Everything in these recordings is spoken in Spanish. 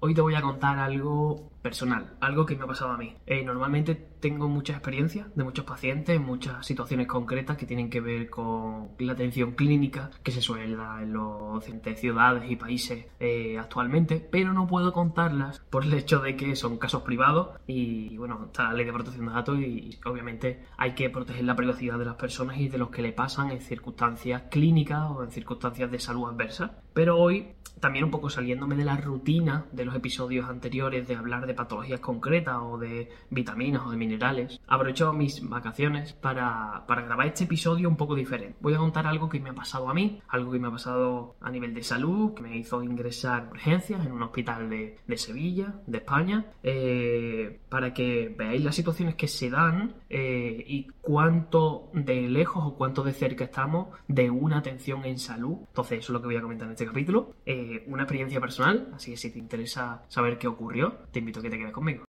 Hoy te voy a contar algo personal, algo que me ha pasado a mí. Eh, normalmente tengo mucha experiencia de muchos pacientes, muchas situaciones concretas que tienen que ver con la atención clínica que se suele dar en los ciudades y países eh, actualmente, pero no puedo contarlas por el hecho de que son casos privados y, bueno, está la ley de protección de datos y, obviamente hay que proteger la privacidad de las personas y de los que le pasan en circunstancias clínicas o en circunstancias de salud adversa. Pero hoy también un poco saliéndome de la rutina de los episodios anteriores de hablar de patologías concretas o de vitaminas o de minerales, aprovecho mis vacaciones para, grabar este episodio un poco diferente. Voy a contar algo que me ha pasado a mí, algo que me ha pasado a nivel de salud, que me hizo ingresar urgencias en un hospital de, Sevilla, de España, eh, para que veáis las situaciones que se dan eh, y cuánto de lejos o cuánto de cerca estamos de una atención en salud. Entonces, eso es lo que voy a comentar en este capítulo. Eh, una experiencia personal, así que si te interesa saber qué ocurrió, te invito a que te quedes conmigo.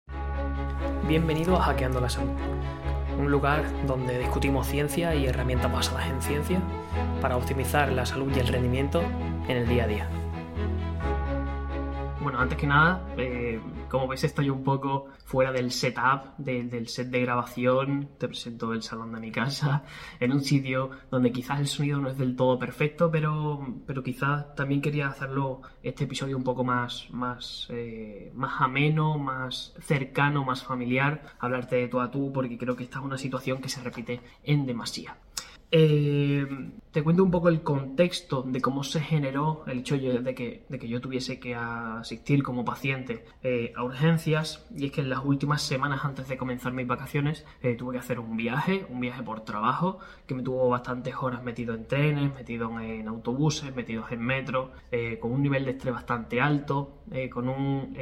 Bienvenido a Hackeando la Salud, un lugar donde discutimos ciencia y herramientas basadas en ciencia para optimizar la salud y el rendimiento en el día a día. Bueno, antes que nada, eh, como ves estoy un poco fuera del setup, del set de grabación. Te presento el salón de mi casa, en un sitio donde quizás el sonido no es del todo perfecto, pero, pero quizás también quería hacerlo este episodio un poco más, más, eh, más ameno, más cercano, más familiar, hablarte de tú a tú, porque creo que esta es una situación que se repite en demasía. Eh, te cuento un poco el contexto de cómo se generó el hecho de que, yo tuviese que asistir como paciente eh, a urgencias. Y es que en las últimas semanas antes de comenzar mis vacaciones eh, tuve que hacer un viaje, un viaje por trabajo que me tuvo bastantes horas metido en trenes, metido en autobuses, metidos en metro, con un nivel de estrés bastante alto, con un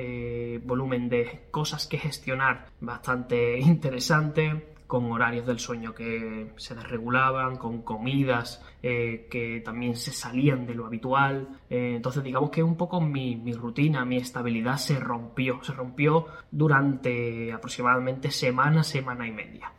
volumen de cosas que gestionar bastante interesante con horarios del sueño que se desregulaban, con comidas eh, que también se salían de lo habitual. Eh, entonces digamos que un poco mi, mi, rutina, mi estabilidad se rompió, se rompió durante aproximadamente semana, semana y media.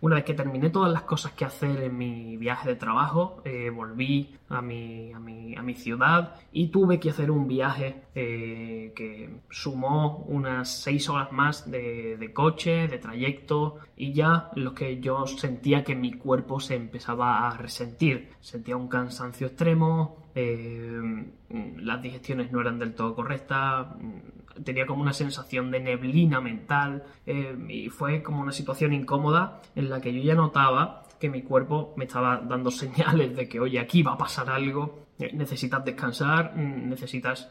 Una vez que terminé todas las cosas que hacer en mi viaje de trabajo, eh, volví a mi, a, mi, a mi, ciudad y tuve que hacer un viaje eh, que sumó unas seis horas más de, de, coche, de trayecto y ya lo que yo sentía que mi cuerpo se empezaba a resentir. Sentía un cansancio extremo, eh, las digestiones no eran del todo correctas, tenía como una sensación de neblina mental eh, y fue como una situación incómoda en la que yo ya notaba que mi cuerpo me estaba dando señales de que, oye, aquí va a pasar algo, eh, necesitas descansar, mm, necesitas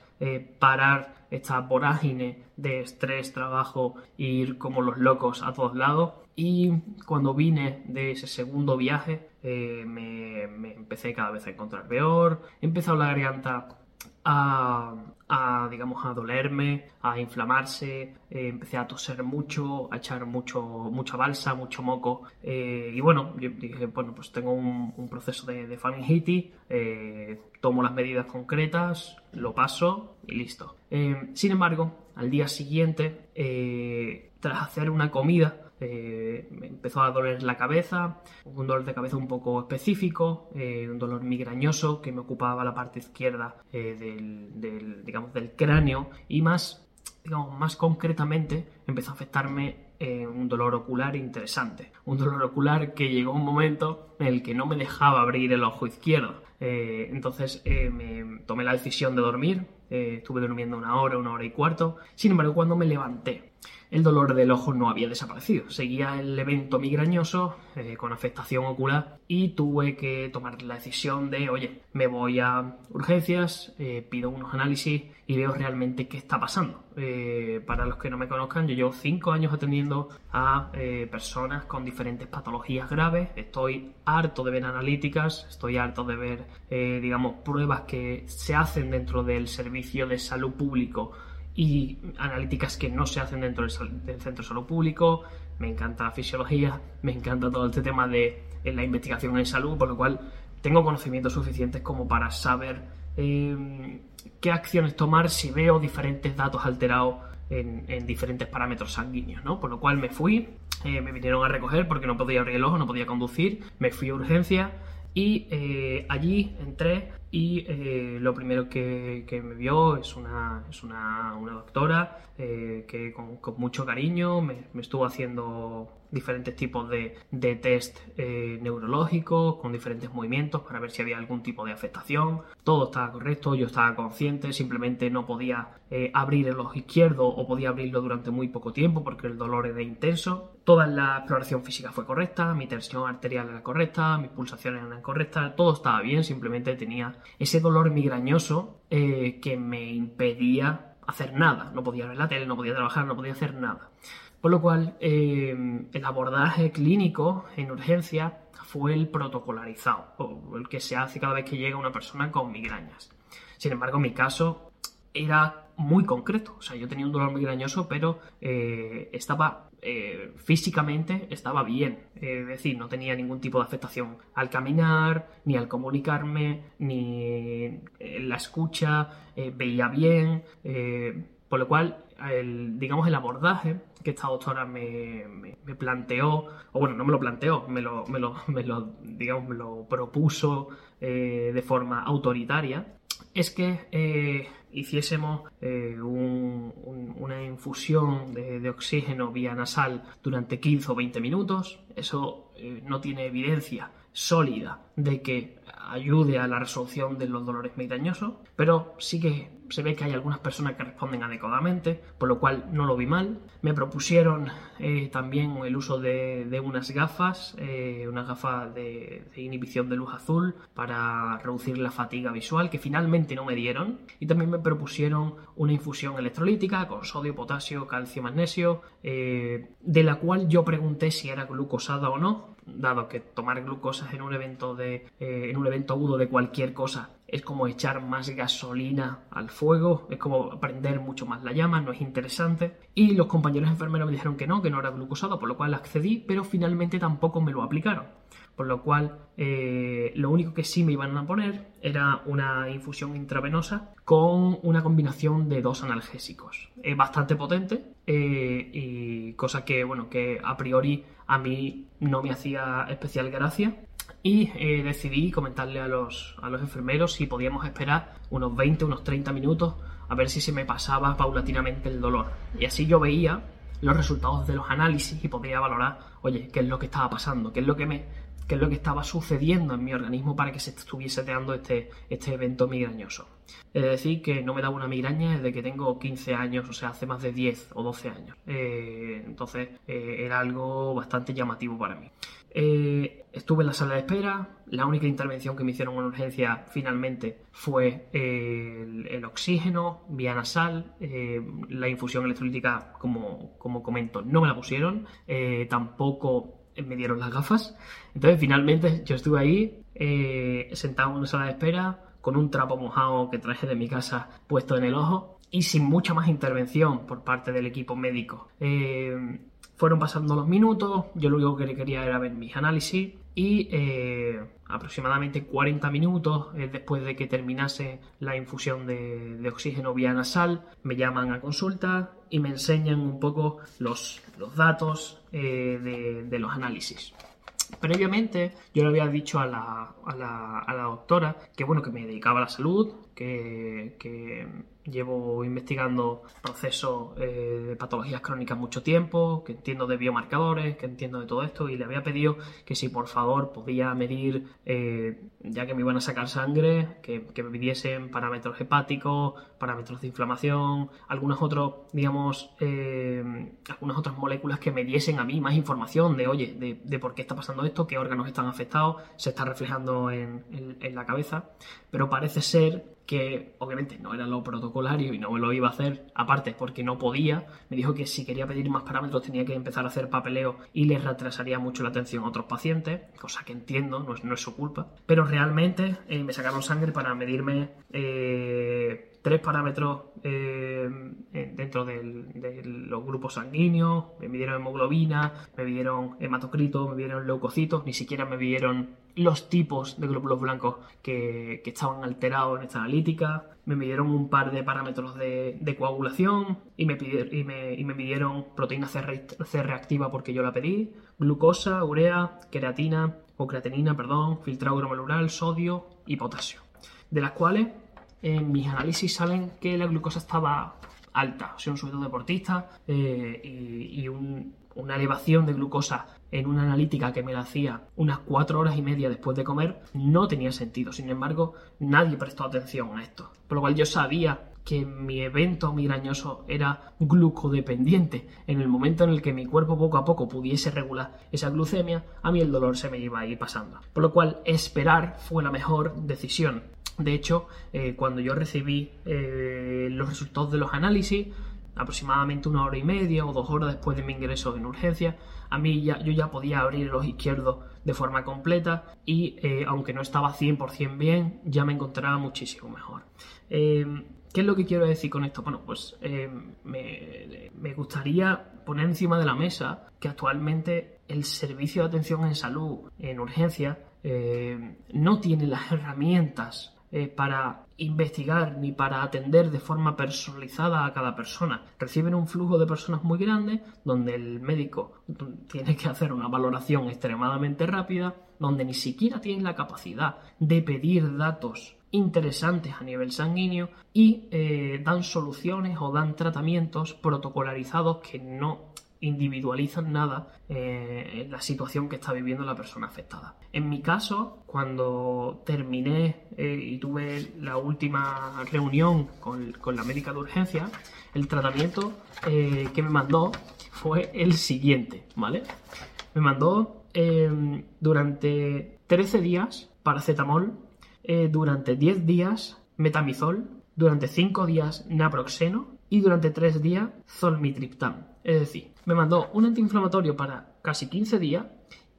parar esta vorágine de estrés, trabajo e ir como los locos a todos lados. Y cuando vine de ese segundo viaje, eh, me, empecé cada vez a encontrar peor, empezó la garganta a, digamos, a dolerme, a inflamarse, eh, empecé a toser mucho, a echar mucho, mucha balsa, mucho moco. Eh, y bueno, yo dije, bueno, pues tengo un, proceso de, de faringitis, tomo las medidas concretas, lo paso y listo. sin embargo, al día siguiente, tras hacer una comida, eh, me empezó a doler la cabeza, un dolor de cabeza un poco específico, eh, un dolor migrañoso que me ocupaba la parte izquierda eh, del, digamos, del cráneo y más, digamos, más concretamente empezó a afectarme un dolor ocular interesante. Un dolor ocular que llegó un momento en el que no me dejaba abrir el ojo izquierdo. entonces me tomé la decisión de dormir, estuve durmiendo una hora, una hora y cuarto. Sin embargo, cuando me levanté el dolor del ojo no había desaparecido. Seguía el evento migrañoso eh, con afectación ocular y tuve que tomar la decisión de, oye, me voy a urgencias, eh, pido unos análisis y veo realmente qué está pasando. Eh, para los que no me conozcan, yo llevo cinco años atendiendo a personas con diferentes patologías graves. Estoy harto de ver analíticas, estoy harto de ver, digamos, pruebas que se hacen dentro del servicio de salud público y analíticas que no se hacen dentro del, centro de salud público. Me encanta la fisiología, me encanta todo este tema de la investigación en salud, por lo cual tengo conocimientos suficientes como para saber em, qué acciones tomar si veo diferentes datos alterados en, diferentes parámetros sanguíneos, ¿no? Por lo cual me fui, eh, me vinieron a recoger porque no podía abrir el ojo, no podía conducir, me fui a urgencia y eh, allí entré y eh, lo primero que, me vio es una, es una, doctora eh, que con, mucho cariño me, estuvo haciendo diferentes tipos de, de test eh, neurológicos con diferentes movimientos para ver si había algún tipo de afectación. Todo estaba correcto, yo estaba consciente, simplemente no podía abrir el ojo izquierdo o podía abrirlo durante muy poco tiempo porque el dolor era intenso. Toda la exploración física fue correcta, mi tensión arterial era correcta, mis pulsaciones eran correctas, todo estaba bien, simplemente tenía ese dolor migrañoso eh, que me impedía hacer nada. No podía ver la tele, no podía trabajar, no podía hacer nada. Por lo cual, eh, el abordaje clínico en urgencia fue el protocolarizado, o el que se hace cada vez que llega una persona con migrañas. Sin embargo, mi caso era muy concreto. O sea, yo tenía un dolor migrañoso, pero eh, estaba eh, físicamente estaba bien. es decir, no tenía ningún tipo de afectación al caminar, ni al comunicarme, ni en la escucha, eh, veía bien. por lo cual, el, digamos, el abordaje que esta doctora me, planteó, o bueno, no me lo planteó, me lo, me lo, me lo digamos, me lo propuso de forma autoritaria, es que hiciésemos eh, una infusión de, oxígeno vía nasal durante 15 o 20 minutos. Eso eh, no tiene evidencia sólida de que ayude a la resolución de los dolores migrañosos, pero sí que se ve que hay algunas personas que responden adecuadamente, por lo cual no lo vi mal. Me propusieron eh, también el uso de, unas gafas, eh, unas gafas de, inhibición de luz azul para reducir la fatiga visual, que finalmente no me dieron. Y también me propusieron una infusión electrolítica con sodio, potasio, calcio, magnesio, eh, de la cual yo pregunté si era glucosada o no, dado que tomar glucosas en un evento de en un evento agudo de cualquier cosa es como echar más gasolina al fuego, es como prender mucho más la llama, no es interesante. Y los compañeros enfermeros me dijeron que no, que no era glucosado, por lo cual accedí, pero finalmente tampoco me lo aplicaron. Por lo cual, eh, lo único que sí me iban a poner era una infusión intravenosa con una combinación de dos analgésicos. Es bastante potente eh, y cosa que, bueno, que a priori a mí no me hacía especial gracia y eh, decidí comentarle a los, a los enfermeros si podíamos esperar unos 20, unos 30 minutos a ver si se me pasaba paulatinamente el dolor. Y así yo veía los resultados de los análisis y podía valorar, oye, qué es lo que estaba pasando, qué es lo que me qué es lo que estaba sucediendo en mi organismo para que se estuviese dando este, este evento migrañoso. Es decir, que no me daba una migraña desde que tengo 15 años, o sea, hace más de 10 o 12 años. Eh, entonces, eh, era algo bastante llamativo para mí. Eh, estuve en la sala de espera. La única intervención que me hicieron en urgencia finalmente fue eh, el, oxígeno vía nasal. La infusión electrolítica, como, como, comento, no me la pusieron. tampoco me dieron las gafas. Entonces, finalmente, yo estuve ahí, sentado en una sala de espera, con un trapo mojado que traje de mi casa puesto en el ojo y sin mucha más intervención por parte del equipo médico. Fueron pasando los minutos, yo lo único que quería era ver mis análisis y eh, aproximadamente 40 minutos eh, después de que terminase la infusión de, oxígeno vía nasal, me llaman a consulta y me enseñan un poco los, los datos eh, de, los análisis. Previamente yo le había dicho a la, a la, a la doctora que bueno que me dedicaba a la salud, que, que Llevo investigando procesos eh, de patologías crónicas mucho tiempo, que entiendo de biomarcadores, que entiendo de todo esto, y le había pedido que si por favor podía medir, eh, ya que me iban a sacar sangre, que, me pidiesen parámetros hepáticos, parámetros de inflamación, algunos otros, digamos, eh, algunas otras moléculas que me diesen a mí más información de, oye, de, por qué está pasando esto, qué órganos están afectados, se está reflejando en, en la cabeza, pero parece ser que obviamente no era lo protocolario y no me lo iba a hacer, aparte porque no podía, me dijo que si quería pedir más parámetros tenía que empezar a hacer papeleo y les retrasaría mucho la atención a otros pacientes, cosa que entiendo, no es, no es su culpa, pero realmente eh, me sacaron sangre para medirme eh, tres parámetros eh, dentro de los grupos sanguíneos, me midieron hemoglobina, me midieron hematocrito, me midieron leucocitos, ni siquiera me midieron los tipos de glóbulos blancos que, estaban alterados en esta analítica, me midieron un par de parámetros de, coagulación y me, y, me, y me, midieron proteína C, reactiva porque yo la pedí, glucosa, urea, creatina o creatinina, perdón, filtrado glomerular, sodio y potasio. de las cuales en mis análisis salen que la glucosa estaba alta, o sea, un sujeto deportista eh, y, una elevación de glucosa en una analítica que me la hacía unas cuatro horas y media después de comer no tenía sentido. Sin embargo, nadie prestó atención a esto. Por lo cual yo sabía que mi evento migrañoso era glucodependiente. En el momento en el que mi cuerpo poco a poco pudiese regular esa glucemia, a mí el dolor se me iba a ir pasando. Por lo cual, esperar fue la mejor decisión. De hecho, eh, cuando yo recibí eh, los resultados de los análisis, aproximadamente una hora y media o dos horas después de mi ingreso en urgencia, a mí ya, yo ya podía abrir los izquierdos de forma completa y eh, aunque no estaba 100% bien, ya me encontraba muchísimo mejor. ¿Qué es lo que quiero decir con esto? Bueno, pues me, gustaría poner encima de la mesa que actualmente el servicio de atención en salud en urgencia no tiene las herramientas eh, para investigar ni para atender de forma personalizada a cada persona. Reciben un flujo de personas muy grande donde el médico tiene que hacer una valoración extremadamente rápida, donde ni siquiera tienen la capacidad de pedir datos interesantes a nivel sanguíneo y eh, dan soluciones o dan tratamientos protocolarizados que no individualizan nada eh, la situación que está viviendo la persona afectada. En mi caso, cuando terminé eh, y tuve la última reunión con, la médica de urgencia, el tratamiento eh, que me mandó fue el siguiente, ¿vale? Me mandó durante 13 días paracetamol, durante 10 días metamizol, durante 5 días naproxeno y durante 3 días zolmitriptán. Es decir, me mandó un antiinflamatorio para casi 15 días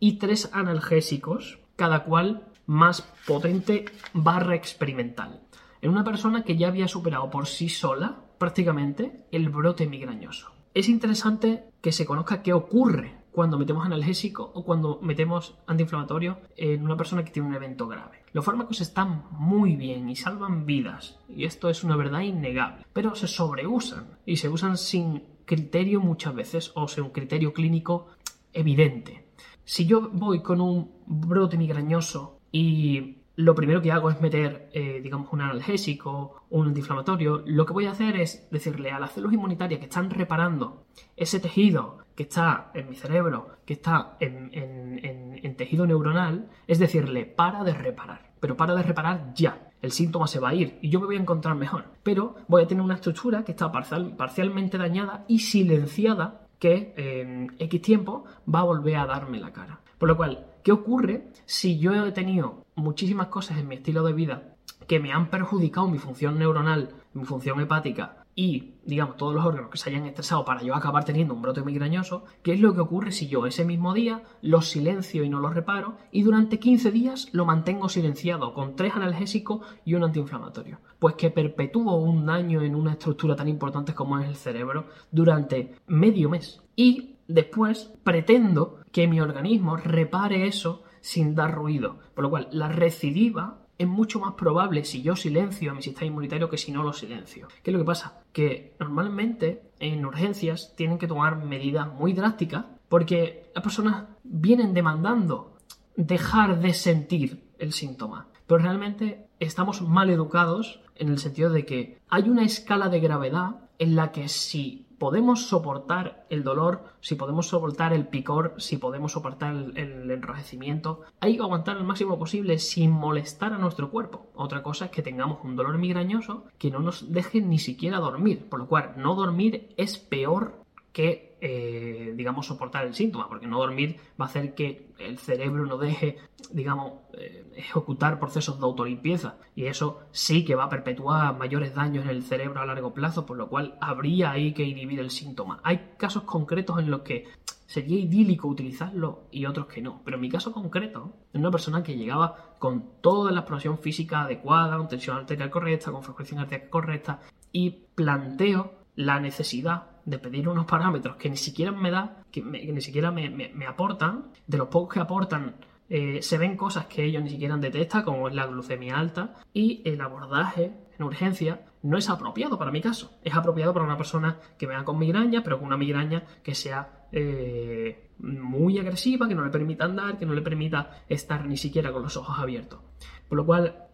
y tres analgésicos, cada cual más potente barra experimental. En una persona que ya había superado por sí sola prácticamente el brote migrañoso. Es interesante que se conozca qué ocurre cuando metemos analgésico o cuando metemos antiinflamatorio en una persona que tiene un evento grave. Los fármacos están muy bien y salvan vidas, y esto es una verdad innegable, pero se sobreusan y se usan sin criterio muchas veces, o sea, un criterio clínico evidente. Si yo voy con un brote migrañoso y lo primero que hago es meter, eh, digamos, un analgésico, un antiinflamatorio, lo que voy a hacer es decirle a las células inmunitarias que están reparando ese tejido que está en mi cerebro, que está en, en tejido neuronal, es decirle, para de reparar, pero para de reparar ya el síntoma se va a ir y yo me voy a encontrar mejor. Pero voy a tener una estructura que está parcialmente dañada y silenciada que en X tiempo va a volver a darme la cara. Por lo cual, ¿qué ocurre si yo he tenido muchísimas cosas en mi estilo de vida que me han perjudicado mi función neuronal, mi función hepática y, digamos, todos los órganos que se hayan estresado para yo acabar teniendo un brote migrañoso, ¿qué es lo que ocurre si yo ese mismo día los silencio y no los reparo y durante 15 días lo mantengo silenciado con tres analgésicos y un antiinflamatorio? Pues que perpetúo un daño en una estructura tan importante como es el cerebro durante medio mes. Y después pretendo que mi organismo repare eso sin dar ruido. Por lo cual, la recidiva es mucho más probable si yo silencio a mi sistema inmunitario que si no lo silencio. ¿Qué es lo que pasa? Que normalmente en urgencias tienen que tomar medidas muy drásticas porque las personas vienen demandando dejar de sentir el síntoma. Pero realmente estamos mal educados en el sentido de que hay una escala de gravedad en la que si podemos soportar el dolor, si podemos soportar el picor, si podemos soportar el, enrojecimiento, hay que aguantar el máximo posible sin molestar a nuestro cuerpo. Otra cosa es que tengamos un dolor migrañoso que no nos deje ni siquiera dormir, por lo cual no dormir es peor que eh, digamos, soportar el síntoma, porque no dormir va a hacer que el cerebro no deje, digamos, eh, ejecutar procesos de autolimpieza. Y eso sí que va a perpetuar mayores daños en el cerebro a largo plazo, por lo cual habría ahí que inhibir el síntoma. Hay casos concretos en los que sería idílico utilizarlo y otros que no. Pero en mi caso concreto, es una persona que llegaba con toda la exploración física adecuada, con tensión arterial correcta, con frecuencia arterial correcta, y planteo la necesidad de pedir unos parámetros que ni siquiera me da, que, ni siquiera me, aportan, de los pocos que aportan eh, se ven cosas que ellos ni siquiera detectan, como es la glucemia alta, y el abordaje en urgencia no es apropiado para mi caso. Es apropiado para una persona que venga con migraña, pero con una migraña que sea eh, muy agresiva, que no le permita andar, que no le permita estar ni siquiera con los ojos abiertos. Por lo cual,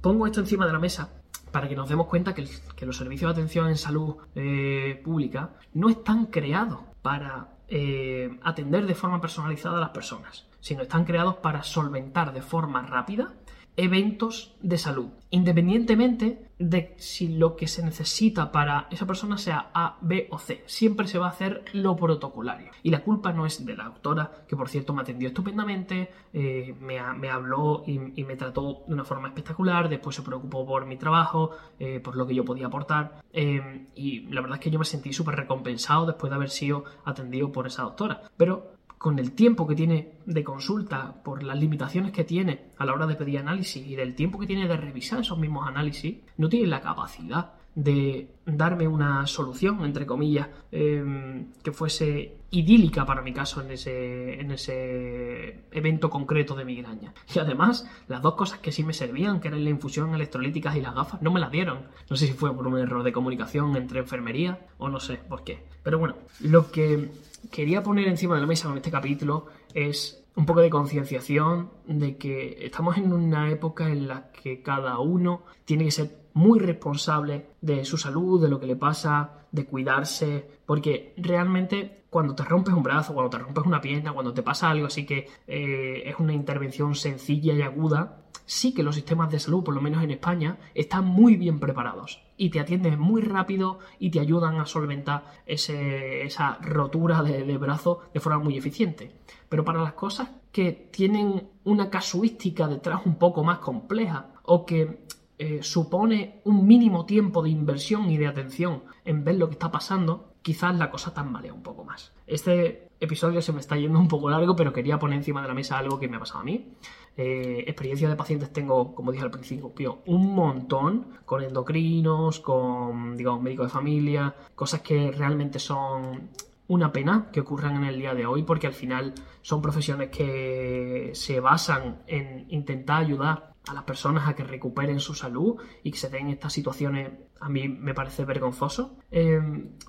pongo esto encima de la mesa para que nos demos cuenta que, los servicios de atención en salud eh, pública no están creados para eh, atender de forma personalizada a las personas, sino están creados para solventar de forma rápida eventos de salud, independientemente de si lo que se necesita para esa persona sea A, B o C. Siempre se va a hacer lo protocolario. Y la culpa no es de la doctora, que por cierto me atendió estupendamente, eh, me, habló y, me trató de una forma espectacular, después se preocupó por mi trabajo, eh, por lo que yo podía aportar. Eh, y la verdad es que yo me sentí súper recompensado después de haber sido atendido por esa doctora. Pero con el tiempo que tiene de consulta, por las limitaciones que tiene a la hora de pedir análisis y del tiempo que tiene de revisar esos mismos análisis, no tiene la capacidad de darme una solución, entre comillas, em, que fuese idílica para mi caso en ese, en ese evento concreto de migraña. Y además, las dos cosas que sí me servían, que eran la infusión electrolíticas y las gafas, no me las dieron. No sé si fue por un error de comunicación entre enfermería o no sé por qué. Pero bueno, lo que quería poner encima de la mesa con este capítulo es un poco de concienciación de que estamos en una época en la que cada uno tiene que ser muy responsable de su salud, de lo que le pasa, de cuidarse, porque realmente cuando te rompes un brazo, cuando te rompes una pierna, cuando te pasa algo así que eh, es una intervención sencilla y aguda, sí que los sistemas de salud, por lo menos en España, están muy bien preparados y te atienden muy rápido y te ayudan a solventar esa rotura de, brazo de forma muy eficiente. Pero para las cosas que tienen una casuística detrás un poco más compleja o que eh, supone un mínimo tiempo de inversión y de atención en ver lo que está pasando, quizás la cosa tambalea un poco más. Este episodio se me está yendo un poco largo, pero quería poner encima de la mesa algo que me ha pasado a mí. Eh, experiencia de pacientes tengo, como dije al principio, un montón con endocrinos, con, digamos, médicos de familia, cosas que realmente son una pena que ocurran en el día de hoy porque al final son profesiones que se basan en intentar ayudar a las personas a que recuperen su salud y que se den estas situaciones a mí me parece vergonzoso. Eh,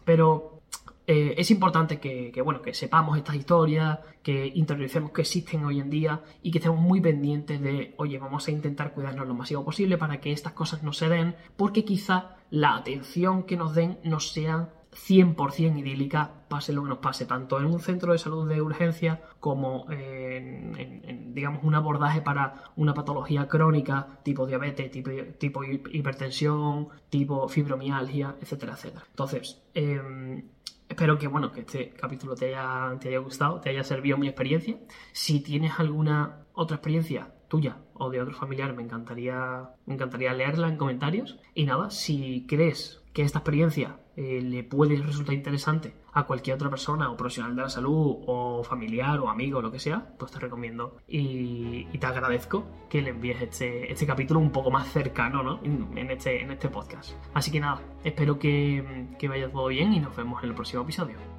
pero eh, es importante que, bueno, que sepamos estas historias, que interioricemos que existen hoy en día y que estemos muy pendientes de, oye, vamos a intentar cuidarnos lo máximo posible para que estas cosas no se den, porque quizá la atención que nos den no sea 100% idílica, pase lo que nos pase, tanto en un centro de salud de urgencia como en, digamos, un abordaje para una patología crónica tipo diabetes, tipo, tipo hipertensión, tipo fibromialgia, etcétera, etcétera. Entonces, em, Espero que, bueno, que este capítulo te haya, te haya gustado, te haya servido mi experiencia. Si tienes alguna otra experiencia tuya o de otro familiar, me encantaría, me encantaría leerla en comentarios. Y nada, si crees que esta experiencia eh, le puede resultar interesante a cualquier otra persona o profesional de la salud o familiar o amigo lo que sea, pues te recomiendo y, te agradezco que le envíes este, este capítulo un poco más cercano ¿no? en, este, en este podcast. Así que nada, espero que, que vaya todo bien y nos vemos en el próximo episodio.